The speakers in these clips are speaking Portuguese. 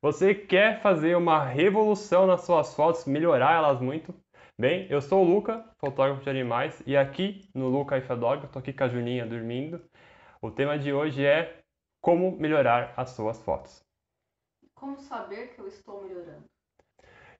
Você quer fazer uma revolução nas suas fotos, melhorar elas muito? Bem, eu sou o Luca, fotógrafo de animais, e aqui no Luca e Dog, eu tô aqui com a Julinha dormindo. O tema de hoje é como melhorar as suas fotos. Como saber que eu estou melhorando?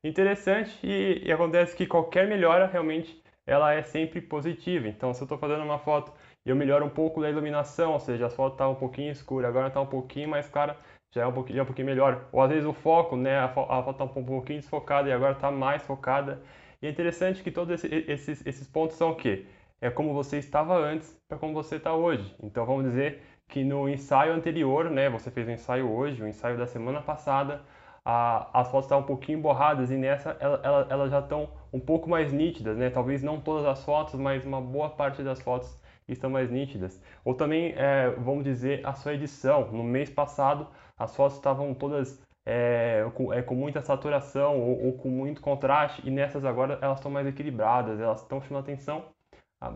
Interessante e, e acontece que qualquer melhora realmente ela é sempre positiva. Então, se eu estou fazendo uma foto e eu melhoro um pouco da iluminação, ou seja, a foto está um pouquinho escura, agora está um pouquinho mais clara, já é um pouquinho, já é um pouquinho melhor. Ou às vezes o foco, né, a, foto está um pouquinho desfocada e agora está mais focada. E é interessante que todos esses, esses pontos são o quê? É como você estava antes para como você está hoje. Então vamos dizer que no ensaio anterior, né, você fez o um ensaio hoje, o um ensaio da semana passada, a, as fotos estavam um pouquinho borradas e nessa elas ela, ela já estão um pouco mais nítidas, né? Talvez não todas as fotos, mas uma boa parte das fotos estão mais nítidas. Ou também, é, vamos dizer, a sua edição. No mês passado, as fotos estavam todas é, com, é, com, muita saturação ou, ou, com muito contraste, e nessas agora elas estão mais equilibradas, elas estão chamando atenção,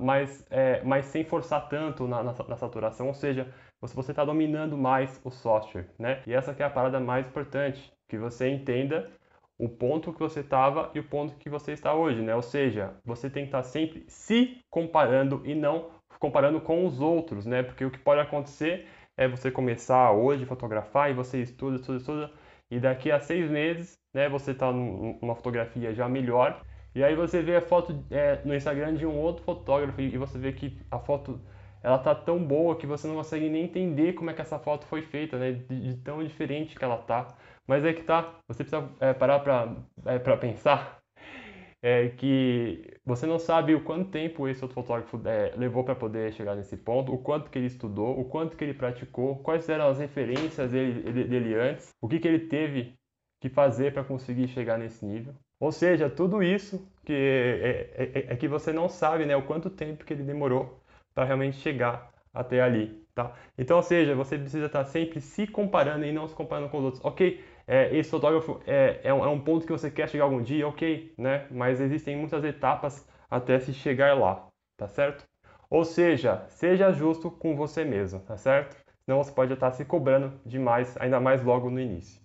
mas, é, mas sem forçar tanto na, na, na saturação, ou seja, você está dominando mais o software, né? E essa é a parada mais importante, que você entenda o ponto que você estava e o ponto que você está hoje, né? Ou seja, você tem que estar sempre se comparando e não comparando com os outros, né? Porque o que pode acontecer é você começar hoje a fotografar e você estuda, estuda, estuda, e daqui a seis meses, né, você está numa fotografia já melhor, e aí você vê a foto é, no Instagram de um outro fotógrafo e você vê que a foto ela tá tão boa que você não consegue nem entender como é que essa foto foi feita, né, de, de tão diferente que ela tá. Mas é que tá, você precisa é, parar para é, pensar é, que você não sabe o quanto tempo esse outro fotógrafo é, levou para poder chegar nesse ponto, o quanto que ele estudou, o quanto que ele praticou, quais eram as referências dele, dele antes, o que, que ele teve que fazer para conseguir chegar nesse nível. Ou seja, tudo isso que é, é, é, é, que você não sabe, né, o quanto tempo que ele demorou para realmente chegar até ali, tá? Então, ou seja, você precisa estar sempre se comparando e não se comparando com os outros. Ok, é, esse fotógrafo é, é um, é, um, ponto que você quer chegar algum dia, ok, né? Mas existem muitas etapas até se chegar lá, tá certo? Ou seja, seja justo com você mesmo, tá certo? Senão você pode estar se cobrando demais, ainda mais logo no início,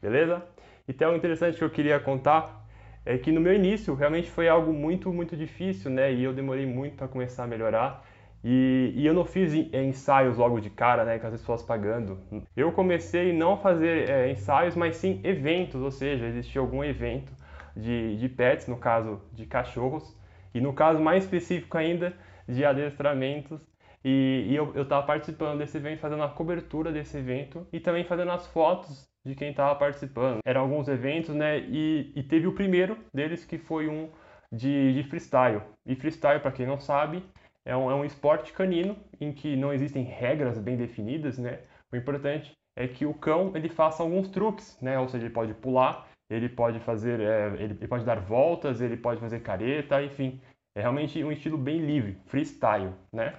beleza? Então, o interessante que eu queria contar é que no meu início realmente foi algo muito, muito difícil, né? E eu demorei muito para começar a melhorar. E, e, eu não fiz ensaios logo de cara, né, com as pessoas pagando. Eu comecei não a fazer é, ensaios, mas sim eventos, ou seja, existia algum evento de, de pets, no caso de cachorros, e no caso mais específico ainda, de adestramentos. E, e eu estava participando desse evento, fazendo a cobertura desse evento e também fazendo as fotos de quem estava participando. Eram alguns eventos, né, e, e teve o primeiro deles que foi um de, de freestyle. E freestyle, para quem não sabe, é um, é um esporte canino em que não existem regras bem definidas, né? O importante é que o cão ele faça alguns truques, né? Ou seja, ele pode pular, ele pode fazer, é, ele, ele, pode dar voltas, ele pode fazer careta, enfim, é realmente um estilo bem livre, freestyle, né?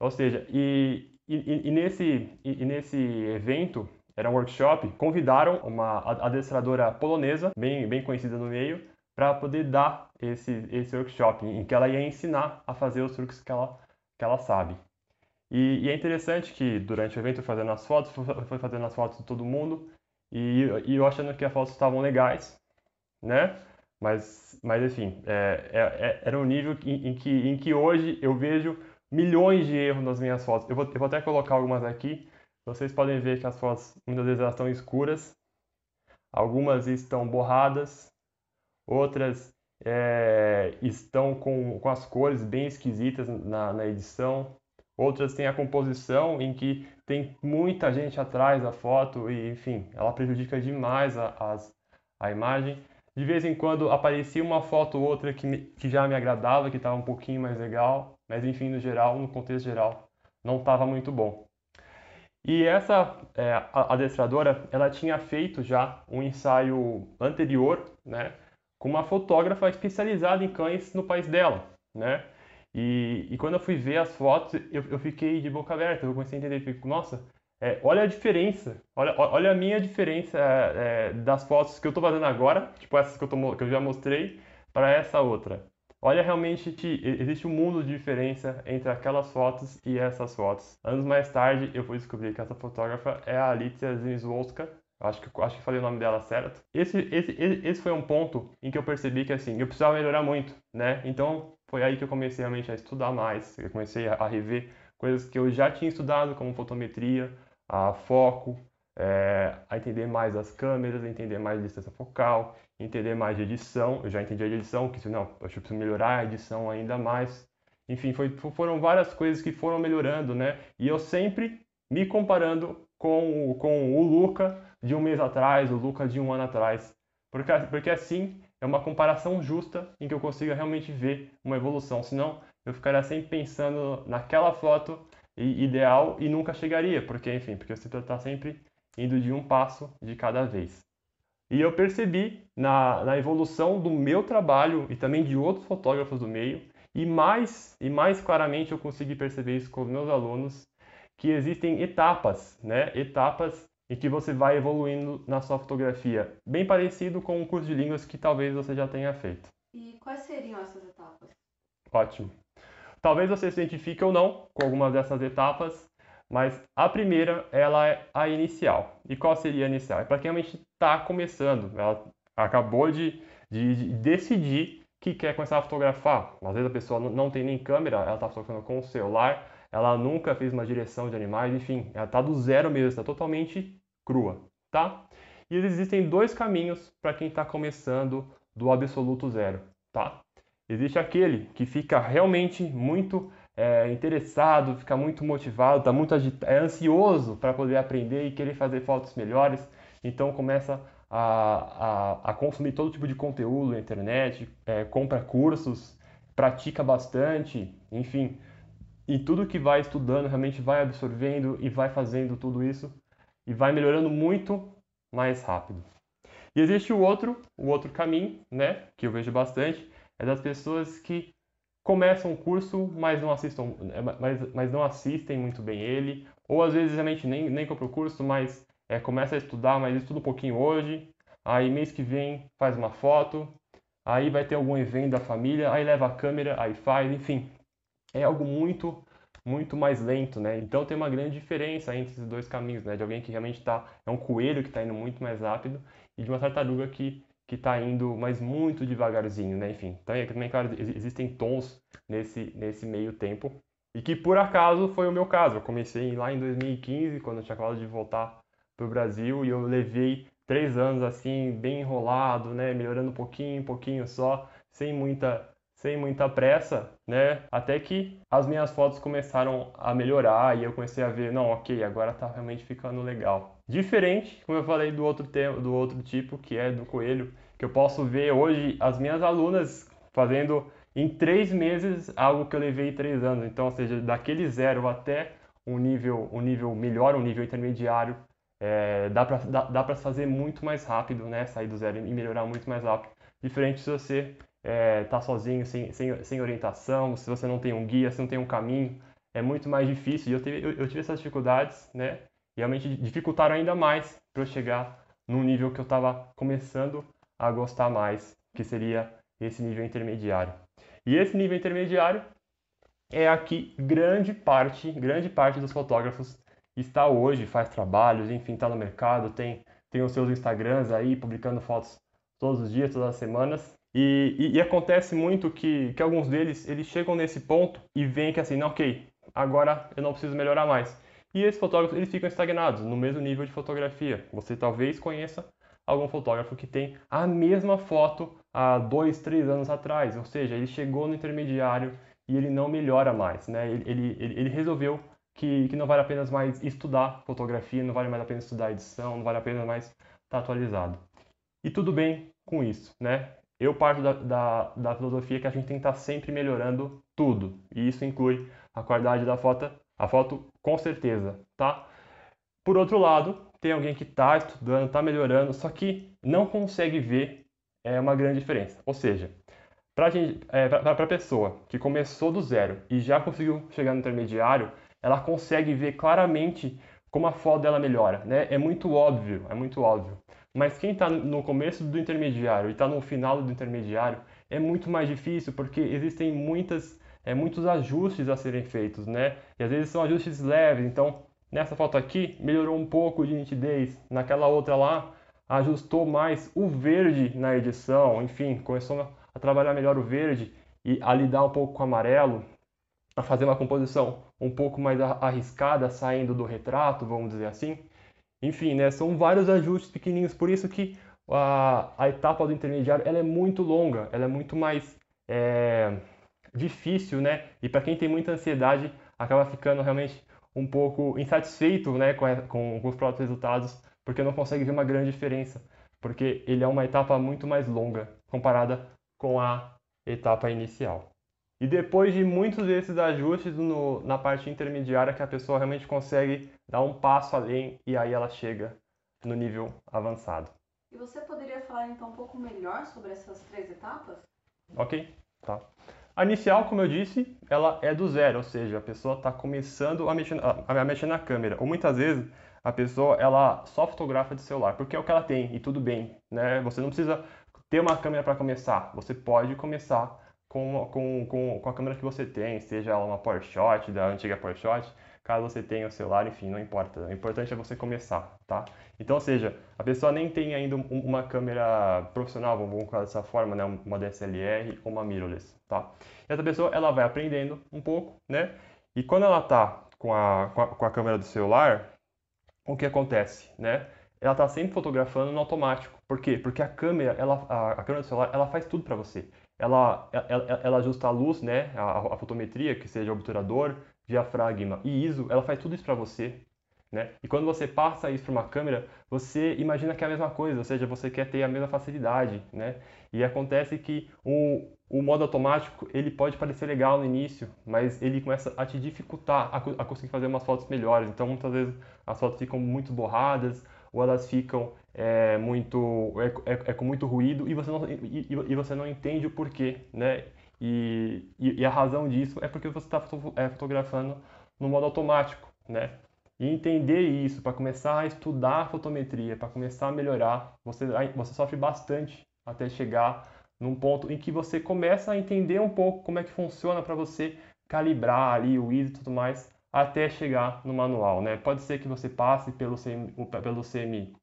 Ou seja, e, e, e nesse, e, e nesse evento era um workshop, convidaram uma adestradora polonesa, bem, bem conhecida no meio, para poder dar esse, esse workshop, em que ela ia ensinar a fazer os truques que ela, que ela sabe. E, e é interessante que durante o evento eu fazendo as fotos, foi fazendo as fotos de todo mundo, e, e eu achando que as fotos estavam legais, né? Mas, mas enfim, é, é, é, era um nível em, em, que, em que hoje eu vejo milhões de erros nas minhas fotos. Eu vou, eu vou até colocar algumas aqui. Vocês podem ver que as fotos muitas vezes elas estão escuras, algumas estão borradas, outras é, estão com, com as cores bem esquisitas na, na edição, outras têm a composição em que tem muita gente atrás da foto e, enfim, ela prejudica demais a, as, a imagem. De vez em quando aparecia uma foto ou outra que, me, que já me agradava, que estava um pouquinho mais legal, mas enfim, no geral, no contexto geral, não estava muito bom. E essa é, adestradora, ela tinha feito já um ensaio anterior, né, com uma fotógrafa especializada em cães no país dela, né? E, e quando eu fui ver as fotos, eu, eu fiquei de boca aberta, eu comecei a entender, fico, nossa, é, olha a diferença, olha, olha a minha diferença é, das fotos que eu estou fazendo agora, tipo essas que eu, tô, que eu já mostrei, para essa outra. Olha realmente existe um mundo de diferença entre aquelas fotos e essas fotos. Anos mais tarde, eu fui descobrir que essa fotógrafa é a Alicia Zimzwolska, Acho que, acho que falei o nome dela certo. Esse, esse, esse foi um ponto em que eu percebi que assim, eu precisava melhorar muito, né? Então foi aí que eu comecei realmente a estudar mais, eu comecei a, rever coisas que eu já tinha estudado, como fotometria, a foco, é, a entender mais as câmeras, entender mais distância focal, entender mais de edição. Eu já entendi a edição, que não, eu preciso melhorar a edição ainda mais. Enfim, foi, foram várias coisas que foram melhorando, né? E eu sempre me comparando com, com o Luca de um mês atrás, o Luca de um ano atrás. Porque, porque assim é uma comparação justa em que eu consiga realmente ver uma evolução. Senão eu ficaria sempre pensando naquela foto ideal e nunca chegaria. Porque, enfim, porque você está sempre indo de um passo de cada vez. E eu percebi na, na evolução do meu trabalho e também de outros fotógrafos do meio, e mais, e mais claramente eu consegui perceber isso com os meus alunos, que existem etapas, né? Etapas em que você vai evoluindo na sua fotografia, bem parecido com um curso de línguas que talvez você já tenha feito. E quais seriam essas etapas? Ótimo. Talvez você se identifique ou não com algumas dessas etapas, mas a primeira, ela é a inicial. E qual seria a inicial? É para quem realmente está começando. Ela acabou de, de, de, decidir que quer começar a fotografar. Às vezes a pessoa não tem nem câmera, ela está fotografando com o celular, ela nunca fez uma direção de animais, enfim, ela está do zero mesmo, está totalmente crua, tá? E existem dois caminhos para quem está começando do absoluto zero, tá? Existe aquele que fica realmente muito é, interessado, fica muito motivado, está muito é ansioso para poder aprender e querer fazer fotos melhores, então começa a, a, a consumir todo tipo de conteúdo na internet, é, compra cursos, pratica bastante, enfim, e tudo que vai estudando realmente vai absorvendo e vai fazendo tudo isso e vai melhorando muito mais rápido. E existe o outro, o outro caminho, né, que eu vejo bastante, é das pessoas que começam o curso, mas não é, mas, mas não assistem muito bem ele, ou às vezes realmente nem, nem compra o curso, mas é, começa a estudar, mas estuda um pouquinho hoje, aí mês que vem faz uma foto, aí vai ter algum evento da família, aí leva a câmera, aí faz, enfim, é algo muito muito mais lento, né? Então tem uma grande diferença entre esses dois caminhos, né? De alguém que realmente está é um coelho que está indo muito mais rápido e de uma tartaruga que que está indo, mas muito devagarzinho, né? Enfim, então, também, claro, existem tons nesse, nesse meio tempo. E que por acaso foi o meu caso. Eu comecei lá em 2015, quando eu tinha acabado de voltar para o Brasil, e eu levei três anos assim, bem enrolado, né? Melhorando um pouquinho, um pouquinho só, sem muita, sem muita pressa, né? Até que as minhas fotos começaram a melhorar e eu comecei a ver, não, ok, agora está realmente ficando legal. Diferente, como eu falei do outro, do outro tipo, que é do coelho, que eu posso ver hoje as minhas alunas fazendo em três meses algo que eu levei três anos. Então, ou seja, daquele zero até um nível, um nível melhor, um nível intermediário, é, dá para dá, dá fazer muito mais rápido, né? Sair do zero e melhorar muito mais rápido. Diferente se você é, tá sozinho, sem, sem, sem orientação, se você não tem um guia, se não tem um caminho, é muito mais difícil. E eu tive, eu, eu tive essas dificuldades, né? realmente dificultaram ainda mais para eu chegar num nível que eu estava começando a gostar mais, que seria esse nível intermediário. E esse nível intermediário é aqui grande parte, grande parte dos fotógrafos está hoje, faz trabalhos, enfim, está no mercado, tem, tem os seus Instagrams aí, publicando fotos todos os dias, todas as semanas. E, e, e, acontece muito que, que alguns deles, eles chegam nesse ponto e veem que assim, não, ok, agora eu não preciso melhorar mais. E esses fotógrafos eles ficam estagnados no mesmo nível de fotografia. Você talvez conheça algum fotógrafo que tem a mesma foto há dois, três anos atrás, ou seja, ele chegou no intermediário e ele não melhora mais, né? Ele, ele, ele resolveu que, que não vale a pena mais estudar fotografia, não vale mais a pena estudar edição, não vale a pena mais estar atualizado. E tudo bem com isso, né? Eu parto da, da, da filosofia que a gente tem que estar sempre melhorando tudo, e isso inclui a qualidade da foto, a foto com certeza, tá? Por outro lado, tem alguém que está estudando, está melhorando, só que não consegue ver é, uma grande diferença. Ou seja, para é, a pessoa que começou do zero e já conseguiu chegar no intermediário, ela consegue ver claramente como a foto dela melhora. Né? É muito óbvio, é muito óbvio. Mas quem está no começo do intermediário e está no final do intermediário é muito mais difícil porque existem muitas é, muitos ajustes a serem feitos, né? E às vezes são ajustes leves, então nessa foto aqui melhorou um pouco de nitidez, naquela outra lá ajustou mais o verde na edição, enfim, começou a trabalhar melhor o verde e a lidar um pouco com o amarelo, a fazer uma composição um pouco mais arriscada, saindo do retrato, vamos dizer assim. Enfim, né, são vários ajustes pequenininhos, por isso que a, a etapa do intermediário ela é muito longa, ela é muito mais é, difícil, né? E para quem tem muita ansiedade, acaba ficando realmente um pouco insatisfeito né, com, com, com os próprios resultados, porque não consegue ver uma grande diferença, porque ele é uma etapa muito mais longa comparada com a etapa inicial. E depois de muitos desses ajustes no, na parte intermediária que a pessoa realmente consegue dar um passo além e aí ela chega no nível avançado. E você poderia falar então um pouco melhor sobre essas três etapas? Ok, tá. A inicial, como eu disse, ela é do zero, ou seja, a pessoa está começando a mexer, a, a mexer na câmera. Ou muitas vezes a pessoa ela só fotografa de celular, porque é o que ela tem e tudo bem, né? Você não precisa ter uma câmera para começar, você pode começar com, com, com, com a câmera que você tem, seja ela uma PowerShot, da antiga PowerShot, caso você tenha o celular, enfim, não importa. O importante é você começar, tá? Então, ou seja, a pessoa nem tem ainda uma câmera profissional, vamos colocar dessa forma, né? Uma DSLR ou uma mirrorless, tá? E essa pessoa, ela vai aprendendo um pouco, né? E quando ela tá com a, com a, com a câmera do celular, o que acontece, né? Ela está sempre fotografando no automático. Por quê? Porque a câmera, ela, a, a câmera do celular, ela faz tudo para você. Ela, ela, ela, ajusta a luz, né? A, a fotometria, que seja obturador, diafragma e ISO, ela faz tudo isso para você. Né? E quando você passa isso para uma câmera, você imagina que é a mesma coisa, ou seja, você quer ter a mesma facilidade, né? E acontece que o, o modo automático, ele pode parecer legal no início, mas ele começa a te dificultar a, a conseguir fazer umas fotos melhores. Então, muitas vezes as fotos ficam muito borradas, ou elas ficam é, muito é, é, é, com muito ruído e você não e, e, você não entende o porquê, né? E, e, e a razão disso é porque você está é, fotografando no modo automático, né? E entender isso para começar a estudar a fotometria, para começar a melhorar, você você sofre bastante até chegar num ponto em que você começa a entender um pouco como é que funciona para você calibrar ali o ISO e tudo mais até chegar no manual, né? Pode ser que você passe pelo semi, pelo semi,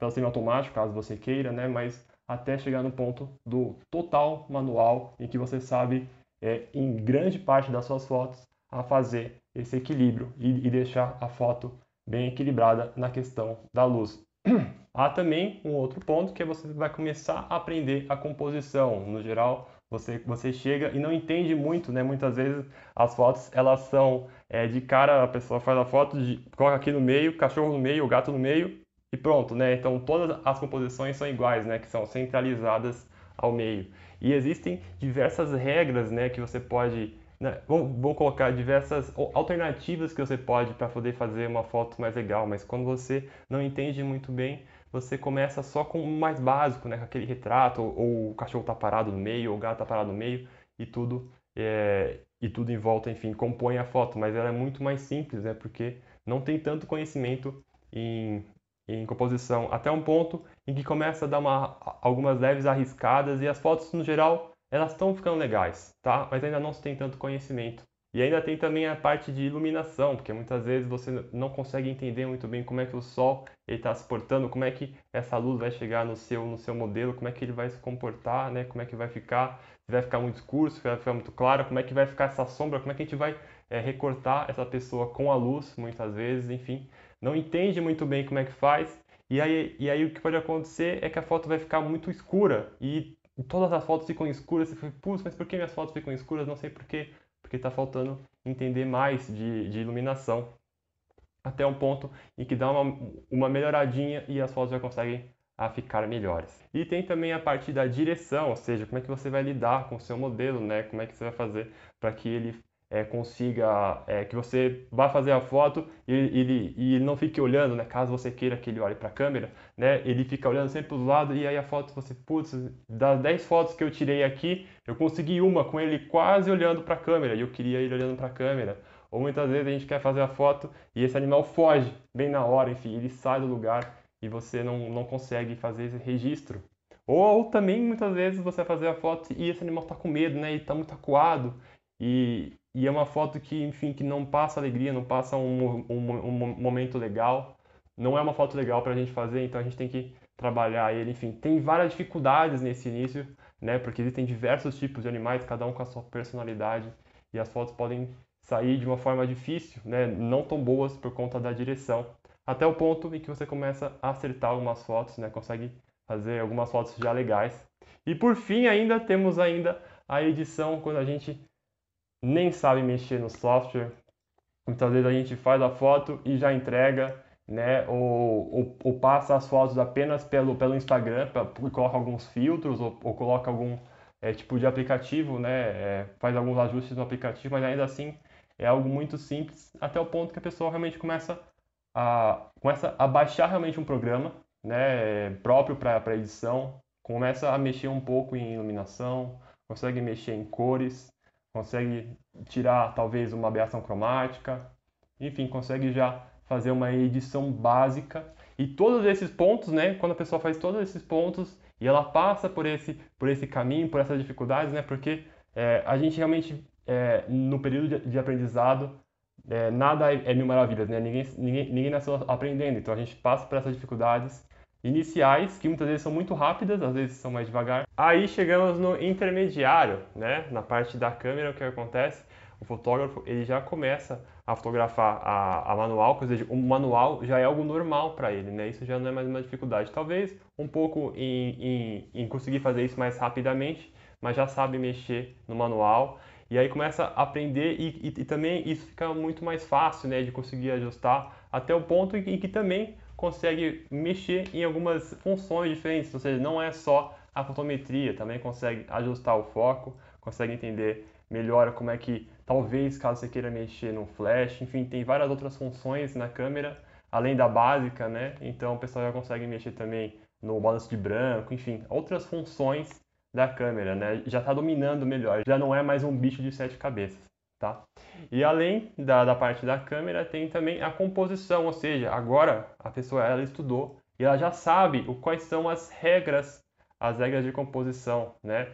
pelo semi automático, caso você queira, né? Mas até chegar no ponto do total manual, em que você sabe, é, em grande parte das suas fotos, a fazer esse equilíbrio e, e deixar a foto bem equilibrada na questão da luz. Há também um outro ponto que é você vai começar a aprender a composição. No geral, você, você chega e não entende muito, né? Muitas vezes as fotos elas são é, de cara, a pessoa faz a foto, de, coloca aqui no meio, cachorro no meio, gato no meio e pronto, né? Então todas as composições são iguais, né? Que são centralizadas ao meio. E existem diversas regras, né? Que você pode né? Vou, vou, colocar diversas alternativas que você pode para poder fazer uma foto mais legal, mas quando você não entende muito bem, você começa só com o mais básico, né? com aquele retrato, ou, ou o cachorro está parado no meio, ou o gato está parado no meio, e tudo, é, e tudo em volta, enfim, compõe a foto, mas ela é muito mais simples, né? porque não tem tanto conhecimento em, em composição, até um ponto em que começa a dar uma, algumas leves arriscadas, e as fotos, no geral, elas estão ficando legais, tá? Mas ainda não se tem tanto conhecimento. E ainda tem também a parte de iluminação, porque muitas vezes você não consegue entender muito bem como é que o sol está se portando, como é que essa luz vai chegar no seu, no seu modelo, como é que ele vai se comportar, né? como é que vai ficar, se vai ficar muito escuro, se vai ficar muito claro, como é que vai ficar essa sombra, como é que a gente vai é, recortar essa pessoa com a luz, muitas vezes, enfim. Não entende muito bem como é que faz, e aí, e aí o que pode acontecer é que a foto vai ficar muito escura, e todas as fotos ficam escuras, você fica, putz, mas por que minhas fotos ficam escuras? Não sei porquê porque está faltando entender mais de, de, iluminação até um ponto em que dá uma, uma melhoradinha e as fotos já conseguem a ficar melhores. E tem também a parte da direção, ou seja, como é que você vai lidar com o seu modelo, né? Como é que você vai fazer para que ele é, consiga, é, que você vá fazer a foto e ele, e ele não fique olhando, né? Caso você queira que ele olhe para a câmera, né? Ele fica olhando sempre para os lados e aí a foto você, putz, das 10 fotos que eu tirei aqui, eu consegui uma com ele quase olhando para a câmera e eu queria ele olhando para a câmera. Ou muitas vezes a gente quer fazer a foto e esse animal foge bem na hora, enfim, ele sai do lugar e você não, não consegue fazer esse registro. Ou também muitas vezes você vai fazer a foto e esse animal está com medo, né? E está muito acuado e, e é uma foto que, enfim, que não passa alegria, não passa um, um, um momento legal, não é uma foto legal para a gente fazer, então a gente tem que trabalhar ele, enfim, tem várias dificuldades nesse início, né, porque existem diversos tipos de animais, cada um com a sua personalidade, e as fotos podem sair de uma forma difícil, né, não tão boas por conta da direção, até o ponto em que você começa a acertar algumas fotos, né, consegue fazer algumas fotos já legais. E por fim ainda temos ainda a edição quando a gente nem sabe mexer no software. Muitas vezes a gente faz a foto e já entrega, né? Ou, ou, ou passa as fotos apenas pelo, pelo Instagram, pra, coloca alguns filtros ou, ou coloca algum é, tipo de aplicativo, né? É, faz alguns ajustes no aplicativo, mas ainda assim é algo muito simples, até o ponto que a pessoa realmente começa a, começa a baixar realmente um programa né, próprio para edição, começa a mexer um pouco em iluminação, consegue mexer em cores, consegue tirar talvez uma aberração cromática, enfim, consegue já fazer uma edição básica. E todos esses pontos, né, quando a pessoa faz todos esses pontos e ela passa por esse, por esse caminho, por essas dificuldades, né, porque é, a gente realmente, é, no período de, de aprendizado, é, nada é, mil maravilhas, né? Ninguém, ninguém, ninguém nasceu aprendendo, então a gente passa por essas dificuldades iniciais, que muitas vezes são muito rápidas, às vezes são mais devagar. Aí chegamos no intermediário, né? Na parte da câmera, o que acontece? O fotógrafo ele já começa a fotografar a, a manual, ou seja, o manual já é algo normal para ele, né? Isso já não é mais uma dificuldade. Talvez um pouco em, em, em conseguir fazer isso mais rapidamente, mas já sabe mexer no manual e aí começa a aprender e, e, e, também isso fica muito mais fácil né, de conseguir ajustar até o ponto em que também consegue mexer em algumas funções diferentes, ou seja, não é só a fotometria, também consegue ajustar o foco, consegue entender melhor como é que talvez caso você queira mexer no flash, enfim, tem várias outras funções na câmera, além da básica, né? Então o pessoal já consegue mexer também no balanço de branco, enfim, outras funções da câmera, né? Já está dominando melhor, já não é mais um bicho de sete cabeças, tá? E além da, da parte da câmera, tem também a composição, ou seja, agora a pessoa ela estudou e ela já sabe o, quais são as regras, as regras de composição, né?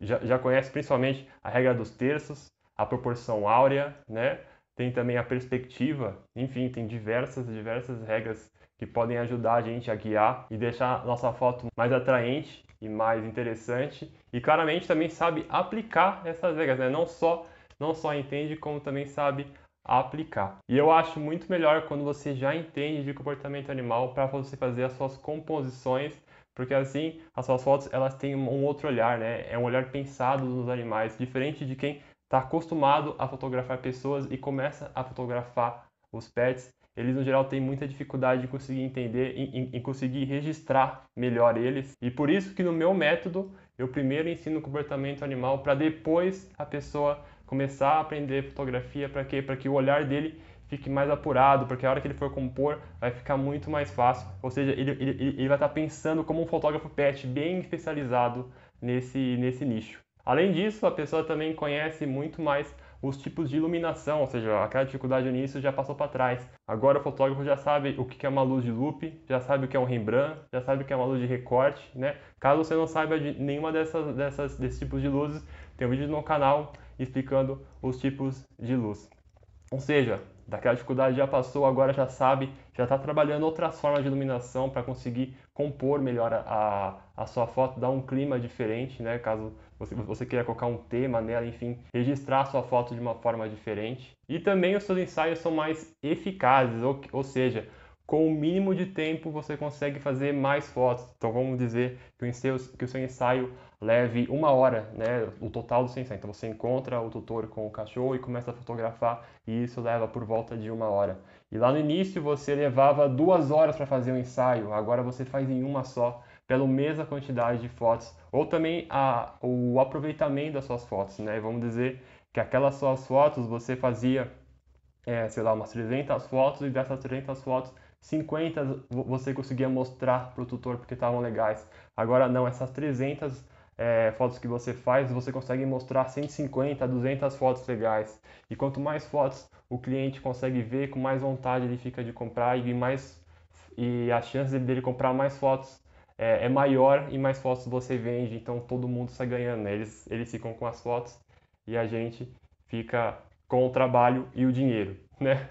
Já, já conhece principalmente a regra dos terços, a proporção áurea, né? Tem também a perspectiva, enfim, tem diversas, diversas regras que podem ajudar a gente a guiar e deixar nossa foto mais atraente e mais interessante. E claramente também sabe aplicar essas regras, né? Não só não só entende como também sabe aplicar. E eu acho muito melhor quando você já entende de comportamento animal para você fazer as suas composições, porque assim as suas fotos elas têm um outro olhar, né? É um olhar pensado nos animais, diferente de quem está acostumado a fotografar pessoas e começa a fotografar os pets eles no geral têm muita dificuldade de conseguir entender e, conseguir registrar melhor eles. E por isso que no meu método eu primeiro ensino o comportamento animal para depois a pessoa começar a aprender fotografia para quê? Para que o olhar dele fique mais apurado, porque a hora que ele for compor vai ficar muito mais fácil. Ou seja, ele, ele, ele vai estar pensando como um fotógrafo pet bem especializado nesse, nesse nicho. Além disso, a pessoa também conhece muito mais os tipos de iluminação, ou seja, aquela dificuldade no início já passou para trás. Agora o fotógrafo já sabe o que é uma luz de loop, já sabe o que é um Rembrandt, já sabe o que é uma luz de recorte, né? Caso você não saiba de nenhuma dessas, dessas desses tipos de luzes, tem um vídeo no canal explicando os tipos de luz. Ou seja, daquela dificuldade já passou, agora já sabe, já está trabalhando outras formas de iluminação para conseguir compor melhor a, a sua foto, dar um clima diferente, né? Caso você, você queira colocar um tema nela, enfim, registrar a sua foto de uma forma diferente. E também os seus ensaios são mais eficazes, ou, ou seja, com o mínimo de tempo você consegue fazer mais fotos. Então vamos dizer que o seu, que o seu ensaio leve uma hora, né, o total do seu ensaio. Então você encontra o tutor com o cachorro e começa a fotografar e isso leva por volta de uma hora. E lá no início você levava duas horas para fazer o ensaio, agora você faz em uma só, pela mesma quantidade de fotos. Ou também a, o aproveitamento das suas fotos, né? Vamos dizer que aquelas suas fotos você fazia, é, sei lá, umas 300 fotos e dessas 300 fotos 50 você conseguia mostrar para o tutor porque estavam legais. Agora não, essas 300 é, fotos que você faz, você consegue mostrar 150, 200 fotos legais. E quanto mais fotos o cliente consegue ver, com mais vontade ele fica de comprar e mais e a chance dele comprar mais fotos é, é maior e mais fotos você vende. Então todo mundo está ganhando. Né? Eles eles ficam com as fotos e a gente fica com o trabalho e o dinheiro, né?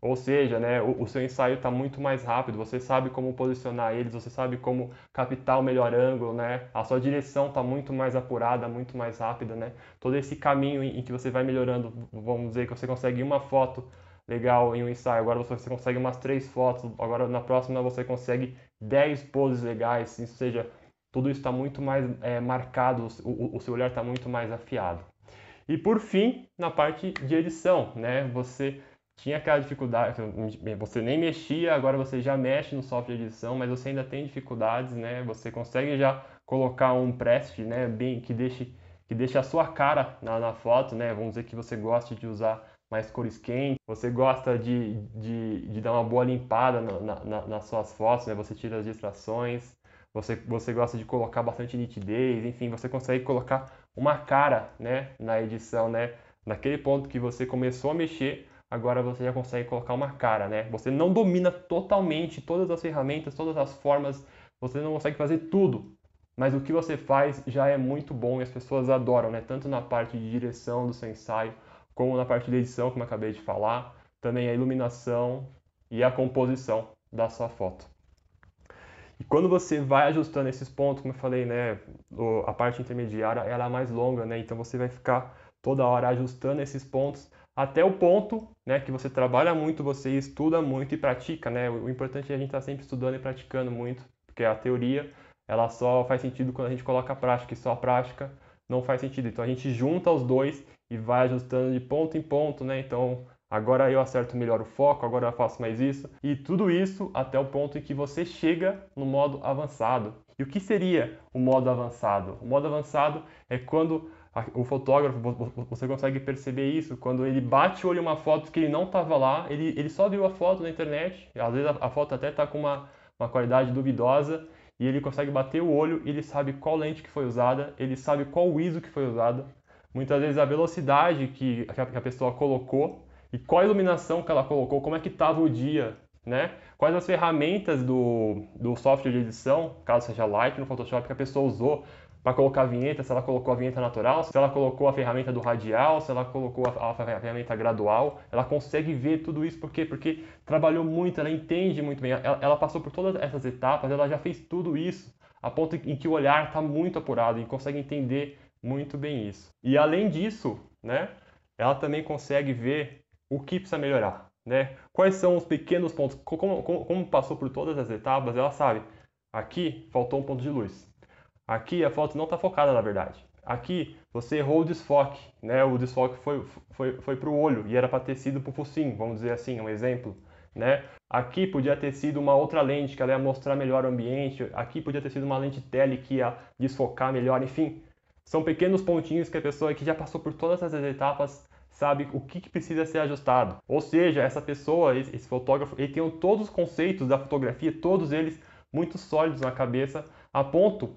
Ou seja, né, o, o seu ensaio está muito mais rápido, você sabe como posicionar eles, você sabe como captar o melhor ângulo, né? A sua direção está muito mais apurada, muito mais rápida, né? Todo esse caminho em, em, que você vai melhorando, vamos dizer que você consegue uma foto legal em um ensaio, agora você consegue umas três fotos, agora na próxima você consegue 10 poses legais, ou seja, tudo isso está muito mais é, marcado, o, o seu olhar está muito mais afiado. E por fim, na parte de edição, né? Você tinha aquela dificuldade, você nem mexia, agora você já mexe no software de edição, mas você ainda tem dificuldades, né? Você consegue já colocar um preset, né, bem que deixe que deixe a sua cara na, na foto, né? Vamos dizer que você gosta de usar mais cores quentes, você gosta de, de, de dar uma boa limpada na, na, nas suas fotos, né? Você tira as distrações, você, você gosta de colocar bastante nitidez, enfim, você consegue colocar uma cara, né, na edição, né? Naquele ponto que você começou a mexer, agora você já consegue colocar uma cara, né? Você não domina totalmente todas as ferramentas, todas as formas, você não consegue fazer tudo, mas o que você faz já é muito bom e as pessoas adoram, né? Tanto na parte de direção do seu ensaio, como na parte de edição, como eu acabei de falar, também a iluminação e a composição da sua foto. E quando você vai ajustando esses pontos, como eu falei, né, a parte intermediária ela é mais longa, né? Então você vai ficar toda hora ajustando esses pontos até o ponto né, que você trabalha muito, você estuda muito e pratica. Né? O importante é a gente estar tá sempre estudando e praticando muito, porque a teoria ela só faz sentido quando a gente coloca a prática, e só a prática não faz sentido. Então a gente junta os dois e vai ajustando de ponto em ponto, né? Então agora eu acerto melhor o foco, agora eu faço mais isso. E tudo isso até o ponto em que você chega no modo avançado. E o que seria o modo avançado? O modo avançado é quando o fotógrafo, você consegue perceber isso, quando ele bate o olho em uma foto que ele não estava lá, ele, ele só viu a foto na internet, às vezes a, a foto até está com uma, uma qualidade duvidosa, e ele consegue bater o olho, ele sabe qual lente que foi usada, ele sabe qual ISO que foi usada, muitas vezes a velocidade que, que a pessoa colocou, e qual a iluminação que ela colocou, como é que estava o dia, né? Quais as ferramentas do, do software de edição, caso seja Light no Photoshop, que a pessoa usou para colocar a vinheta, se ela colocou a vinheta natural, se ela colocou a ferramenta do radial, se ela colocou a, a, ferramenta gradual, ela consegue ver tudo isso, por quê? Porque trabalhou muito, ela entende muito bem, ela, ela passou por todas essas etapas, ela já fez tudo isso, a ponto em que o olhar está muito apurado e consegue entender muito bem isso. E além disso, né, ela também consegue ver o que precisa melhorar, né? Quais são os pequenos pontos, como, como, como passou por todas as etapas, ela sabe, aqui faltou um ponto de luz, Aqui a foto não está focada na verdade. Aqui você errou o desfoque, né? O desfoque foi, foi, foi para o olho e era para ter sido para o focinho, vamos dizer assim, um exemplo. Né? Aqui podia ter sido uma outra lente que ela ia mostrar melhor o ambiente. Aqui podia ter sido uma lente tele que ia desfocar melhor. Enfim, são pequenos pontinhos que a pessoa que já passou por todas essas etapas sabe o que, que precisa ser ajustado. Ou seja, essa pessoa, esse, esse fotógrafo, ele tem todos os conceitos da fotografia, todos eles muito sólidos na cabeça, a ponto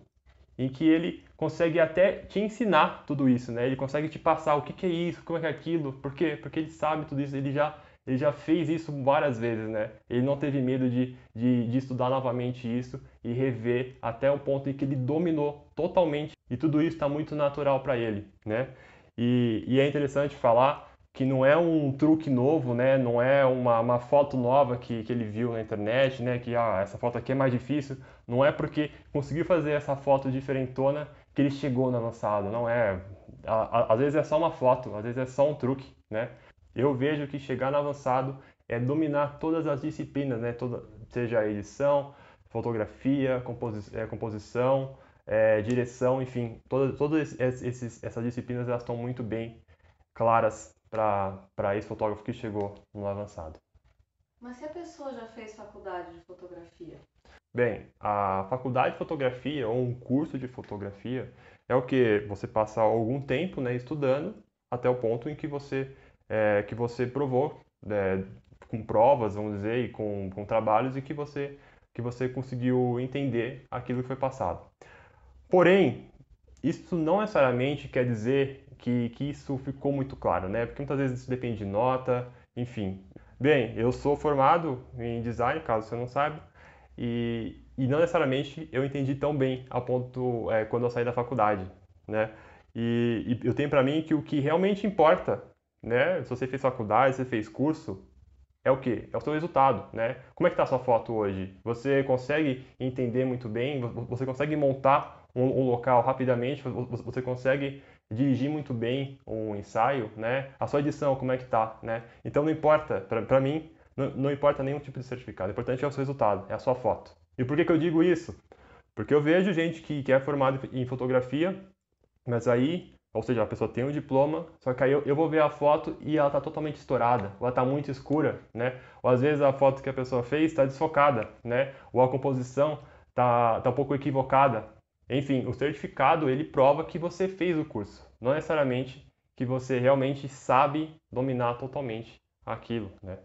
em que ele consegue até te ensinar tudo isso, né? Ele consegue te passar o que, que é isso, como é que é aquilo, por quê? Porque ele sabe tudo isso, ele já, ele já fez isso várias vezes, né? Ele não teve medo de, de, de estudar novamente isso e rever até o ponto em que ele dominou totalmente e tudo isso está muito natural para ele, né? E, e é interessante falar que não é um truque novo, né? Não é uma, uma foto nova que, que ele viu na internet, né? Que ah, essa foto aqui é mais difícil. Não é porque conseguiu fazer essa foto diferentona que ele chegou no avançado. Não é. Às vezes é só uma foto, às vezes é só um truque, né? Eu vejo que chegar no avançado é dominar todas as disciplinas, né? Toda, seja edição, fotografia, composi é, composição, é, direção, enfim, todas, todas essas disciplinas elas estão muito bem claras para esse fotógrafo que chegou no avançado. Mas se a pessoa já fez faculdade de fotografia? Bem, a faculdade de fotografia ou um curso de fotografia é o que você passa algum tempo né, estudando até o ponto em que você, é, que você provou né, com provas, vamos dizer, e com, com trabalhos e que você, que você conseguiu entender aquilo que foi passado. Porém, isso não necessariamente quer dizer que, que isso ficou muito claro, né? Porque muitas vezes isso depende de nota, enfim. Bem, eu sou formado em design, caso você não saiba, e, e não necessariamente eu entendi tão bem a ponto é, quando eu saí da faculdade, né? E, e eu tenho para mim que o que realmente importa, né? Se você fez faculdade, se você fez curso, é o que? É o seu resultado, né? Como é que está a sua foto hoje? Você consegue entender muito bem? Você consegue montar um, um local rapidamente? Você consegue dirigir muito bem um ensaio, né? A sua edição, como é que tá, né? Então não importa, para mim, não, não, importa nenhum tipo de certificado. O importante é o seu resultado, é a sua foto. E por que, que eu digo isso? Porque eu vejo gente que, que é formada em fotografia, mas aí ou seja, a pessoa tem um diploma, só que aí eu, eu vou ver a foto e ela está totalmente estourada, ou ela está muito escura, né? Ou às vezes a foto que a pessoa fez está desfocada, né? Ou a composição está tá um pouco equivocada. Enfim, o certificado ele prova que você fez o curso, não necessariamente que você realmente sabe dominar totalmente aquilo, né?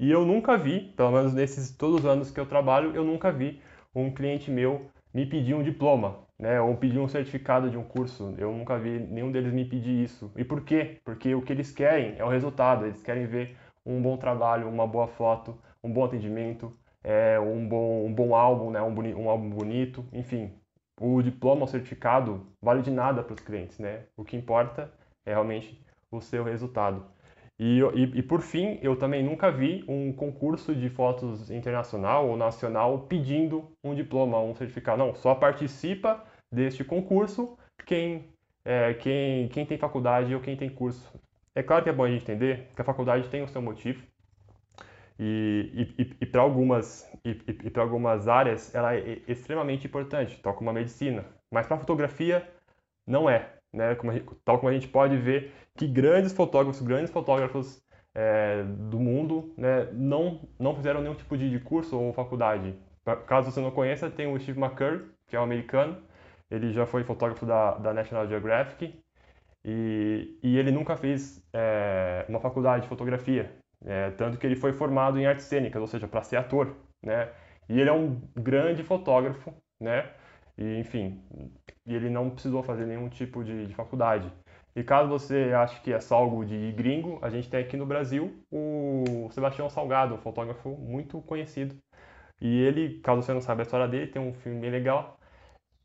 E eu nunca vi, pelo menos nesses todos os anos que eu trabalho, eu nunca vi um cliente meu me pedir um diploma, né, ou pedir um certificado de um curso. Eu nunca vi nenhum deles me pedir isso. E por quê? Porque o que eles querem é o resultado. Eles querem ver um bom trabalho, uma boa foto, um bom atendimento, é, um, bom, um bom álbum, né, um, boni, um álbum bonito, enfim. O diploma, o certificado, vale de nada para os clientes, né? O que importa é realmente o seu resultado. E, e, e, por fim, eu também nunca vi um concurso de fotos internacional ou nacional pedindo um diploma, um certificado. Não, só participa deste concurso quem, é, quem, quem tem faculdade ou quem tem curso. É claro que é bom a gente entender que a faculdade tem o seu motivo e, e, e para algumas, e, para algumas áreas ela é extremamente importante, tal como a medicina. Mas para fotografia não é né? Como tal como a gente pode ver que grandes fotógrafos, grandes fotógrafos é, do mundo, né, não não fizeram nenhum tipo de, de curso ou faculdade. Caso você não conheça, tem o Steve McCurry, que é um americano. Ele já foi fotógrafo da, da National Geographic e, e ele nunca fez é, uma faculdade de fotografia. É, tanto que ele foi formado em artes cênicas, ou seja, para ser ator, né? E ele é um grande fotógrafo, né? E, enfim, ele não precisou fazer nenhum tipo de, de faculdade. E caso você ache que é só algo de gringo, a gente tem aqui no Brasil o Sebastião Salgado, um fotógrafo muito conhecido. E ele, caso você não saiba a história dele, tem um filme bem legal.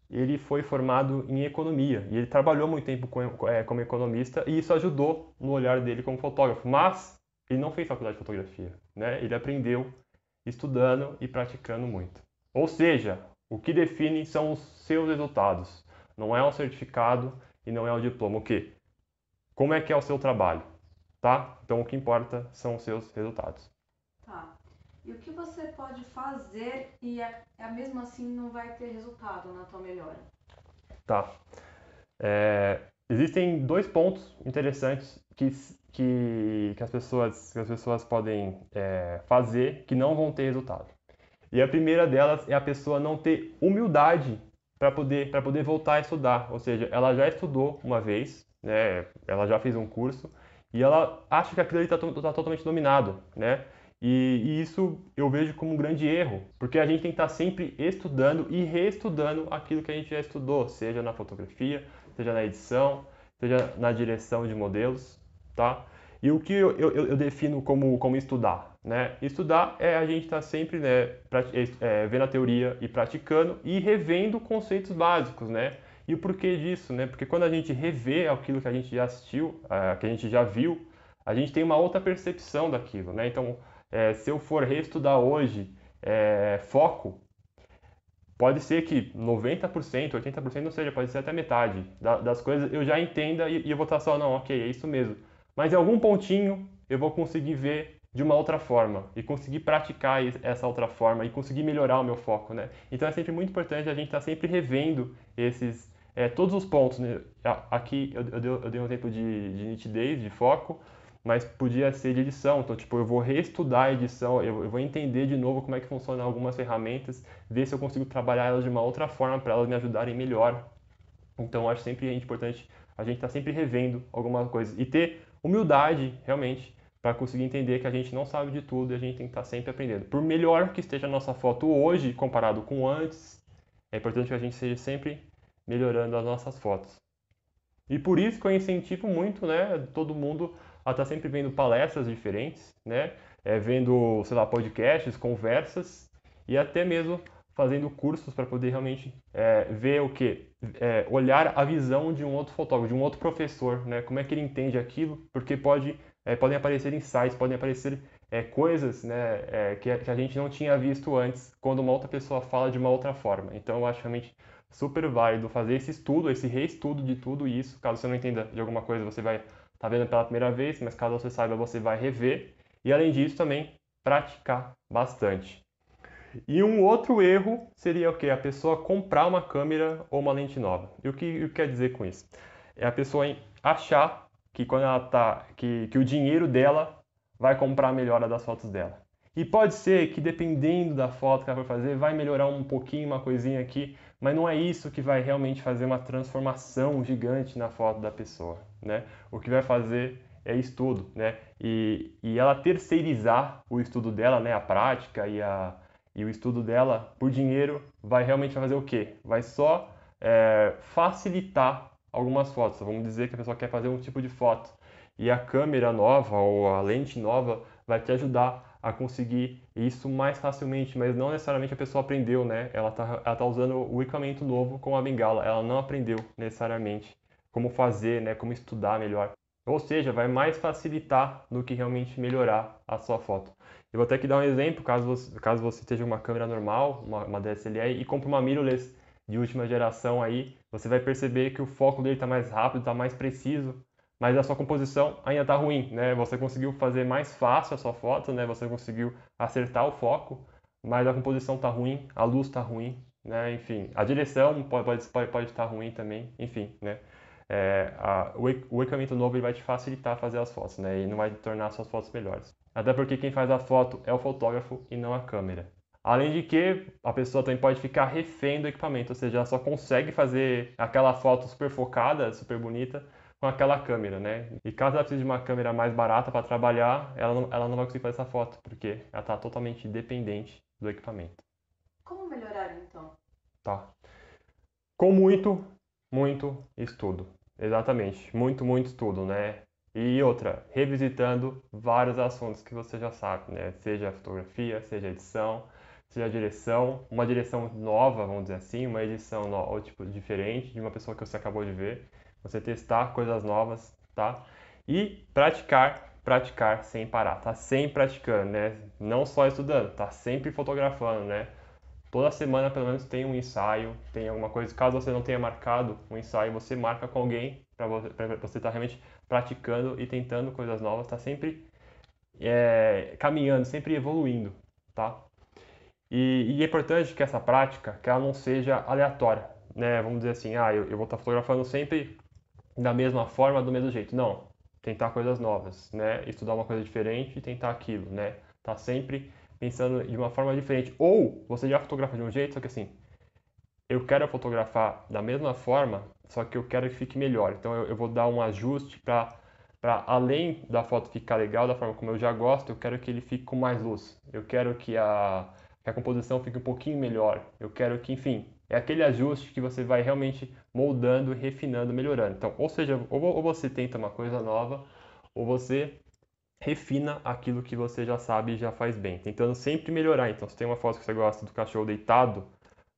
Ele foi formado em economia e ele trabalhou muito tempo é, como economista e isso ajudou no olhar dele como fotógrafo. Mas ele não fez faculdade de fotografia, né? Ele aprendeu estudando e praticando muito. Ou seja, o que define são os seus resultados. Não é um certificado e não é um diploma. O que? Como é que é o seu trabalho, tá? Então o que importa são os seus resultados. Tá. E o que você pode fazer e é, é mesmo assim não vai ter resultado na tua melhora? Tá. É, existem dois pontos interessantes que, que, que, as, pessoas, que as pessoas podem é, fazer que não vão ter resultado. E a primeira delas é a pessoa não ter humildade para poder, poder voltar a estudar. Ou seja, ela já estudou uma vez, né? ela já fez um curso, e ela acha que aquilo está tá totalmente dominado. Né? E, e, isso eu vejo como um grande erro, porque a gente tem que estar tá sempre estudando e reestudando aquilo que a gente já estudou, seja na fotografia, seja na edição, seja na direção de modelos. Tá? E o que eu, eu, eu defino como, como estudar? Né? Estudar é a gente estar tá sempre né, é, vendo a teoria e praticando e revendo conceitos básicos, né? E o porquê disso, né? Porque quando a gente revê aquilo que a gente já assistiu, uh, que a gente já viu, a gente tem uma outra percepção daquilo, né? Então, é, se eu for reestudar hoje é, foco, pode ser que 90%, 80% não seja, pode ser até metade da, das coisas eu já entenda e, e eu vou estar só, não, ok, é isso mesmo. Mas em algum pontinho eu vou conseguir ver de uma outra forma e conseguir praticar essa outra forma e conseguir melhorar o meu foco, né? Então é sempre muito importante a gente estar tá sempre revendo esses é, todos os pontos. Né? Aqui eu, eu, dei, eu, dei, um exemplo de, de, nitidez, de foco, mas podia ser de edição. Então, tipo, eu vou reestudar a edição, eu, eu vou entender de novo como é que funcionam algumas ferramentas, ver se eu consigo trabalhar elas de uma outra forma para elas me ajudarem melhor. Então, acho sempre importante a gente estar tá sempre revendo alguma coisa e ter humildade, realmente, para conseguir entender que a gente não sabe de tudo e a gente tem que estar tá sempre aprendendo. Por melhor que esteja a nossa foto hoje comparado com antes, é importante que a gente seja sempre melhorando as nossas fotos. E por isso que eu incentivo muito, né, todo mundo a estar tá sempre vendo palestras diferentes, né, é, vendo, sei lá, podcasts, conversas e até mesmo fazendo cursos para poder realmente é, ver o que, é, olhar a visão de um outro fotógrafo, de um outro professor, né, como é que ele entende aquilo, porque pode é, podem aparecer insights, podem aparecer é, coisas né, é, que, que, a gente não tinha visto antes quando uma outra pessoa fala de uma outra forma. Então eu acho realmente super válido fazer esse estudo, esse reestudo de tudo isso. Caso você não entenda de alguma coisa, você vai estar tá vendo pela primeira vez, mas caso você saiba, você vai rever. E além disso, também praticar bastante. E um outro erro seria o que? A pessoa comprar uma câmera ou uma lente nova. E o que, o que quer dizer com isso? É a pessoa achar que quando ela tá, que, que o dinheiro dela vai comprar a melhora das fotos dela. E pode ser que dependendo da foto que ela for fazer, vai melhorar um pouquinho, uma coisinha aqui, mas não é isso que vai realmente fazer uma transformação gigante na foto da pessoa, né? O que vai fazer é estudo, né? E, e ela terceirizar o estudo dela, né? A prática e, a, e o estudo dela por dinheiro vai realmente fazer o quê? Vai só é, facilitar algumas fotos. Vamos dizer que a pessoa quer fazer um tipo de foto e a câmera nova ou a lente nova vai te ajudar a conseguir isso mais facilmente, mas não necessariamente a pessoa aprendeu, né? Ela está ela tá usando o equipamento novo com a bengala, ela não aprendeu necessariamente como fazer, né? Como estudar melhor. Ou seja, vai mais facilitar do que realmente melhorar a sua foto. Eu vou até aqui dar um exemplo, caso você, caso você esteja uma câmera normal, uma, uma DSLR, e compre uma mirrorless de última geração aí, você vai perceber que o foco dele está mais rápido, está mais preciso, mas a sua composição ainda está ruim, né? Você conseguiu fazer mais fácil a sua foto, né? Você conseguiu acertar o foco, mas a composição está ruim, a luz está ruim, né? Enfim, a direção pode pode, pode estar ruim também, enfim, né? É, a, o, o equipamento novo ele vai te facilitar fazer as fotos, né? E não vai tornar as suas fotos melhores. Até porque quem faz a foto é o fotógrafo e não a câmera. Além de que a pessoa também pode ficar refém do equipamento, ou seja, ela só consegue fazer aquela foto super focada, super bonita, com aquela câmera, né? E caso ela precise de uma câmera mais barata para trabalhar, ela não, ela não vai conseguir fazer essa foto, porque ela está totalmente dependente do equipamento. Como melhorar então? Tá. Com muito, muito estudo. Exatamente. Muito, muito estudo, né? E outra, revisitando vários assuntos que você já sabe, né? Seja fotografia, seja edição, seja direção, uma direção nova, vamos dizer assim, uma edição no, ou tipo diferente de uma pessoa que você acabou de ver você testar coisas novas, tá? E praticar, praticar sem parar, tá sempre praticando, né? Não só estudando, tá sempre fotografando, né? Toda semana pelo menos tem um ensaio, tem alguma coisa. Caso você não tenha marcado um ensaio, você marca com alguém para você estar tá realmente praticando e tentando coisas novas, tá sempre é, caminhando, sempre evoluindo, tá? E, e, é importante que essa prática, que ela não seja aleatória, né? Vamos dizer assim, ah, eu, eu vou estar tá fotografando sempre da mesma forma, do mesmo jeito. Não, tentar coisas novas, né? Estudar uma coisa diferente e tentar aquilo, né? Tá sempre pensando de uma forma diferente. Ou você já fotografa de um jeito, só que assim, eu quero fotografar da mesma forma, só que eu quero que fique melhor. Então eu, eu vou dar um ajuste para para além da foto ficar legal da forma como eu já gosto, eu quero que ele fique com mais luz. Eu quero que a, que a composição fique um pouquinho melhor. Eu quero que, enfim, é aquele ajuste que você vai realmente moldando, refinando, melhorando. Então, ou seja, ou você tenta uma coisa nova, ou você refina aquilo que você já sabe e já faz bem, tentando sempre melhorar. Então, se tem uma foto que você gosta do cachorro deitado,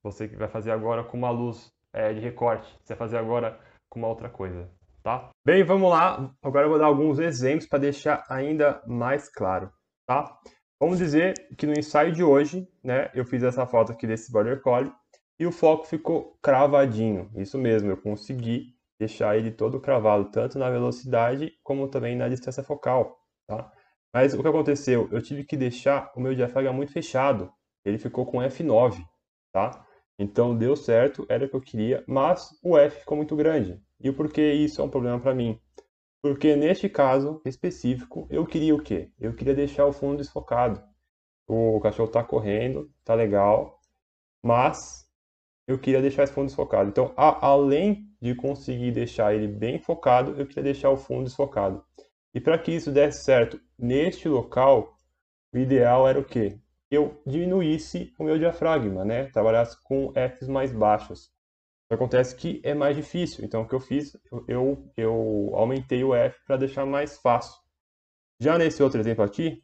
você vai fazer agora com uma luz é, de recorte, você vai fazer agora com uma outra coisa, tá? Bem, vamos lá. Agora eu vou dar alguns exemplos para deixar ainda mais claro, tá? Vamos dizer que no ensaio de hoje, né, eu fiz essa foto aqui desse Border Collie e o foco ficou cravadinho. Isso mesmo, eu consegui deixar ele todo cravado, tanto na velocidade como também na distância focal, tá? Mas o que aconteceu? Eu tive que deixar o meu diafragma muito fechado. Ele ficou com F9, tá? Então deu certo, era o que eu queria, mas o F ficou muito grande. E o porquê isso é um problema para mim? Porque neste caso específico, eu queria o quê? Eu queria deixar o fundo desfocado. O cachorro está correndo, tá legal, mas eu queria deixar esse fundo desfocado. Então, a, além de conseguir deixar ele bem focado, eu queria deixar o fundo desfocado. E para que isso desse certo neste local, o ideal era o quê? Eu diminuísse o meu diafragma, né? Trabalhasse com Fs mais baixos. Acontece que é mais difícil. Então, o que eu fiz? Eu, eu aumentei o F para deixar mais fácil. Já nesse outro exemplo aqui,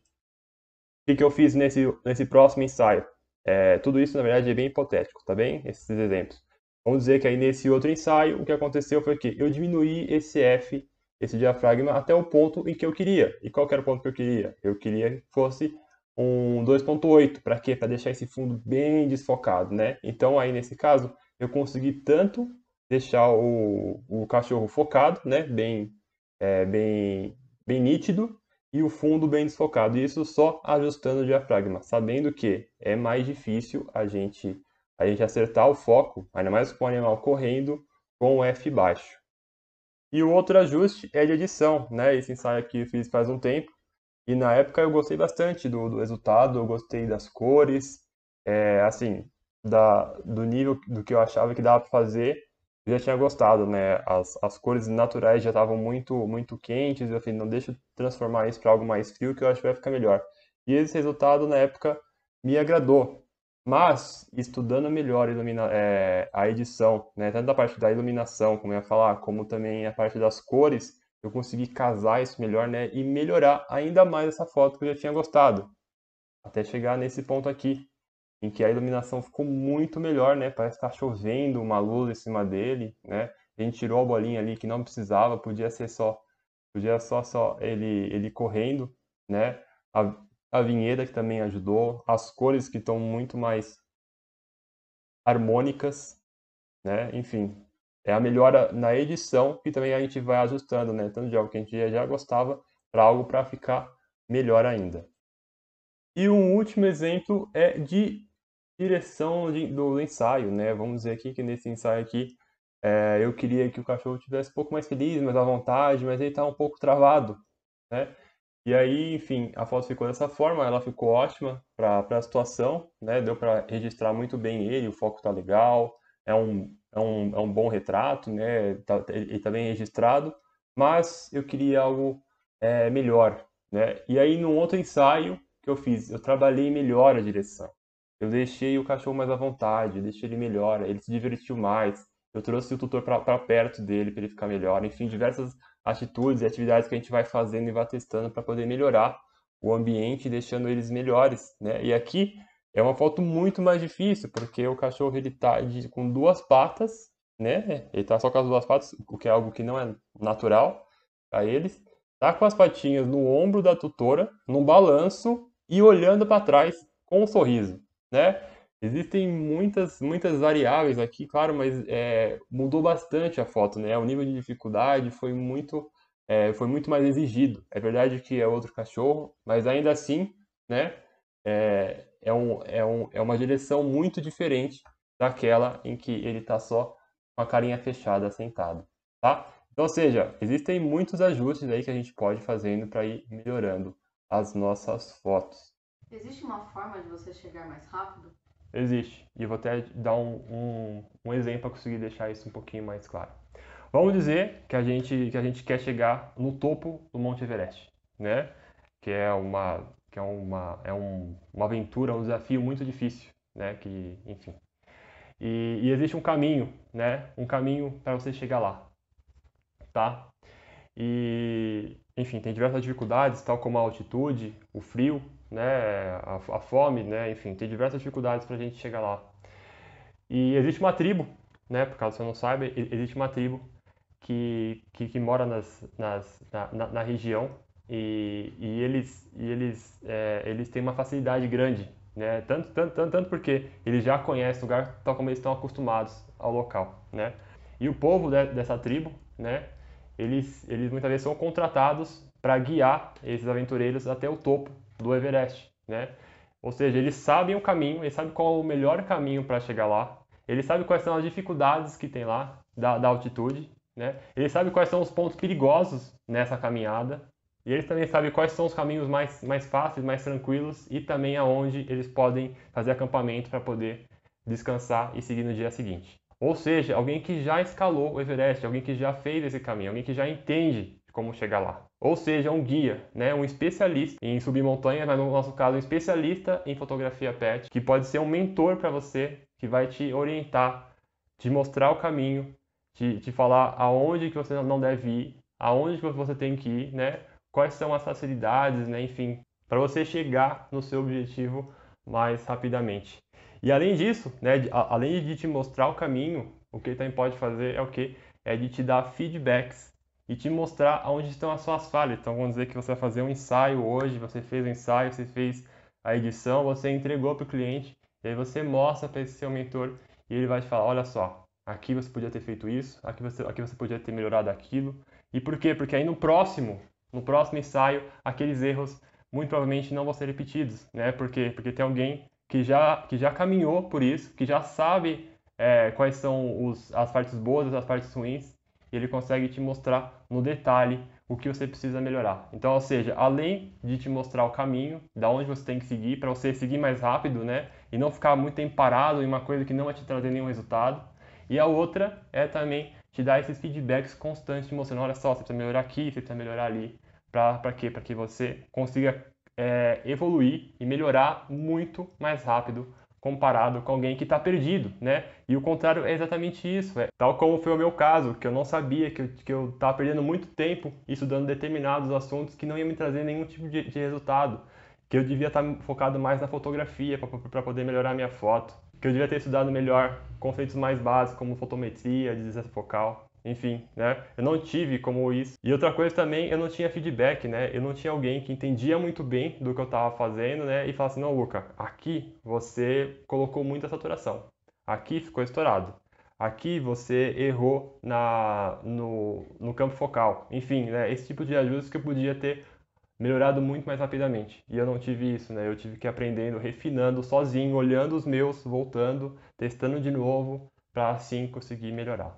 o que, que eu fiz nesse, nesse próximo ensaio? É, tudo isso, na verdade, é bem hipotético, tá bem? Esses exemplos. Vamos dizer que aí nesse outro ensaio, o que aconteceu foi que eu diminuí esse F esse diafragma até o ponto em que eu queria. E qual era o ponto que eu queria? Eu queria que fosse um 2.8, para quê? Para deixar esse fundo bem desfocado, né? Então aí nesse caso eu consegui tanto deixar o, o cachorro focado, né? Bem, é, bem, bem nítido e o fundo bem desfocado. Isso só ajustando o diafragma, sabendo que é mais difícil a gente a gente acertar o foco, ainda mais com o animal correndo com o F baixo. E o outro ajuste é de edição, né? Esse ensaio aqui eu fiz faz um tempo. E na época eu gostei bastante do, do resultado, eu gostei das cores, é, assim, da, do nível do que eu achava que dava para fazer, eu já tinha gostado, né? As, as cores naturais já estavam muito, muito quentes, eu falei, não deixa eu transformar isso para algo mais frio que eu acho que vai ficar melhor. E esse resultado na época me agradou. Mas, estudando melhor ilumina, é, a edição, né, tanto a parte da iluminação, como eu ia falar, como também a parte das cores, eu consegui casar isso melhor né, e melhorar ainda mais essa foto que eu já tinha gostado. Até chegar nesse ponto aqui, em que a iluminação ficou muito melhor, né? Parece estar tá chovendo uma luz em cima dele, né? A gente tirou a bolinha ali que não precisava, podia ser só, podia só só ele ele correndo, né? A, a vinheta que também ajudou, as cores que estão muito mais harmônicas, né? Enfim, é a melhora na edição que também a gente vai ajustando, né? Tanto de algo que a gente já gostava para algo para ficar melhor ainda. E um último exemplo é de direção de, do, do, ensaio, né? Vamos dizer aqui que nesse ensaio aqui é, eu queria que o cachorro tivesse um pouco mais feliz, mais à vontade, mas ele está um pouco travado, né? E aí, enfim, a foto ficou dessa forma, ela ficou ótima para a situação, né? Deu para registrar muito bem ele, o foco está legal, é um, é, um, é um bom retrato, né? Tá, ele está bem registrado, mas eu queria algo é, melhor, né? E aí, num outro ensaio que eu fiz, eu trabalhei melhor a direção. Eu deixei o cachorro mais à vontade, deixei ele melhor, ele se divertiu mais. Eu trouxe o tutor para perto dele para ele ficar melhor. Enfim, diversas atitudes e atividades que a gente vai fazendo e vai testando para poder melhorar o ambiente, deixando eles melhores, né? E aqui é uma foto muito mais difícil, porque o cachorro ele tá com duas patas, né? Ele tá só com as duas patas, o que é algo que não é natural para eles. Tá com as patinhas no ombro da tutora, num balanço e olhando para trás com um sorriso, né? Existem muitas, muitas variáveis aqui, claro, mas é, mudou bastante a foto, né? O nível de dificuldade foi muito, é, foi muito mais exigido. É verdade que é outro cachorro, mas ainda assim, né? É, é, um, é, um, é uma direção muito diferente daquela em que ele está só com a carinha fechada, sentado, tá? Então, ou seja, existem muitos ajustes aí que a gente pode fazendo para ir melhorando as nossas fotos. Existe uma forma de você chegar mais rápido? Existe. E vou até dar um, um, um exemplo para conseguir deixar isso um pouquinho mais claro. Vamos dizer que a gente, que a gente quer chegar no topo do Monte Everest, né? Que é uma, que é uma, é um, uma aventura, um desafio muito difícil, né? Que, enfim. E, e existe um caminho, né? Um caminho para você chegar lá, tá? E, enfim, tem diversas dificuldades, tal como a altitude, o frio, né, a, a fome, né, enfim, tem diversas dificuldades para a gente chegar lá. E existe uma tribo, né, por caso você não saiba, existe uma tribo que, que, que mora nas, nas, na, na, região e, e eles, e eles, é, eles têm uma facilidade grande, né, tanto, tanto, tanto, tanto porque eles já conhecem o lugar tal como eles estão acostumados ao local, né. E o povo de, dessa tribo, né, eles, eles muitas vezes são contratados para guiar esses aventureiros até o topo do Everest, né? Ou seja, eles sabem o caminho, eles sabem qual é o melhor caminho para chegar lá, eles sabem quais são as dificuldades que tem lá da, da altitude, né? Eles sabem quais são os pontos perigosos nessa caminhada e eles também sabem quais são os caminhos mais, mais fáceis, mais tranquilos e também aonde eles podem fazer acampamento para poder descansar e seguir no dia seguinte. Ou seja, alguém que já escalou o Everest, alguém que já fez esse caminho, alguém que já entende como chegar lá. Ou seja, um guia, né? um especialista em subir montanha, mas no nosso caso, um especialista em fotografia pet, que pode ser um mentor para você, que vai te orientar, te mostrar o caminho, te, te falar aonde que você não deve ir, aonde que você tem que ir, né? quais são as facilidades, né? enfim, para você chegar no seu objetivo mais rapidamente. E além disso, né, além de te mostrar o caminho, o que ele também pode fazer é o que? É de te dar feedbacks e te mostrar onde estão as suas falhas. Então vamos dizer que você vai fazer um ensaio hoje, você fez o um ensaio, você fez a edição, você entregou para o cliente, e aí você mostra para esse seu mentor e ele vai te falar, olha só, aqui você podia ter feito isso, aqui você, aqui você podia ter melhorado aquilo. E por quê? Porque aí no próximo, no próximo ensaio, aqueles erros muito provavelmente não vão ser repetidos, né? Por quê? Porque tem alguém que já, que já caminhou por isso, que já sabe é, quais são os, as partes boas as partes ruins, e ele consegue te mostrar no detalhe o que você precisa melhorar. Então, ou seja, além de te mostrar o caminho, da onde você tem que seguir, para você seguir mais rápido, né? E não ficar muito tempo parado em uma coisa que não vai te trazer nenhum resultado. E a outra é também te dar esses feedbacks constantes, te mostrando, olha só, você precisa melhorar aqui, você precisa melhorar ali. Para quê? Para que você consiga é, evoluir e melhorar muito mais rápido comparado com alguém que está perdido, né? E o contrário é exatamente isso, é. tal como foi o meu caso, que eu não sabia, que eu estava perdendo muito tempo estudando determinados assuntos que não ia me trazer nenhum tipo de, de resultado, que eu devia estar tá focado mais na fotografia para poder melhorar minha foto, que eu devia ter estudado melhor conceitos mais básicos como fotometria, distância focal, enfim, né? Eu não tive como isso. E outra coisa também, eu não tinha feedback, né? Eu não tinha alguém que entendia muito bem do que eu estava fazendo, né? E falasse, não, Luca, aqui você colocou muita saturação. Aqui ficou estourado. Aqui você errou na, no, no campo focal. Enfim, né? Esse tipo de ajustes que eu podia ter melhorado muito mais rapidamente. E eu não tive isso, né? Eu tive que ir aprendendo, refinando sozinho, olhando os meus, voltando, testando de novo, para assim conseguir melhorar.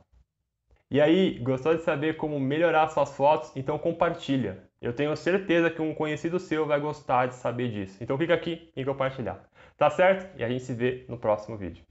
E aí, gostou de saber como melhorar suas fotos? Então compartilha. Eu tenho certeza que um conhecido seu vai gostar de saber disso. Então clica aqui em compartilhar. Tá certo? E a gente se vê no próximo vídeo.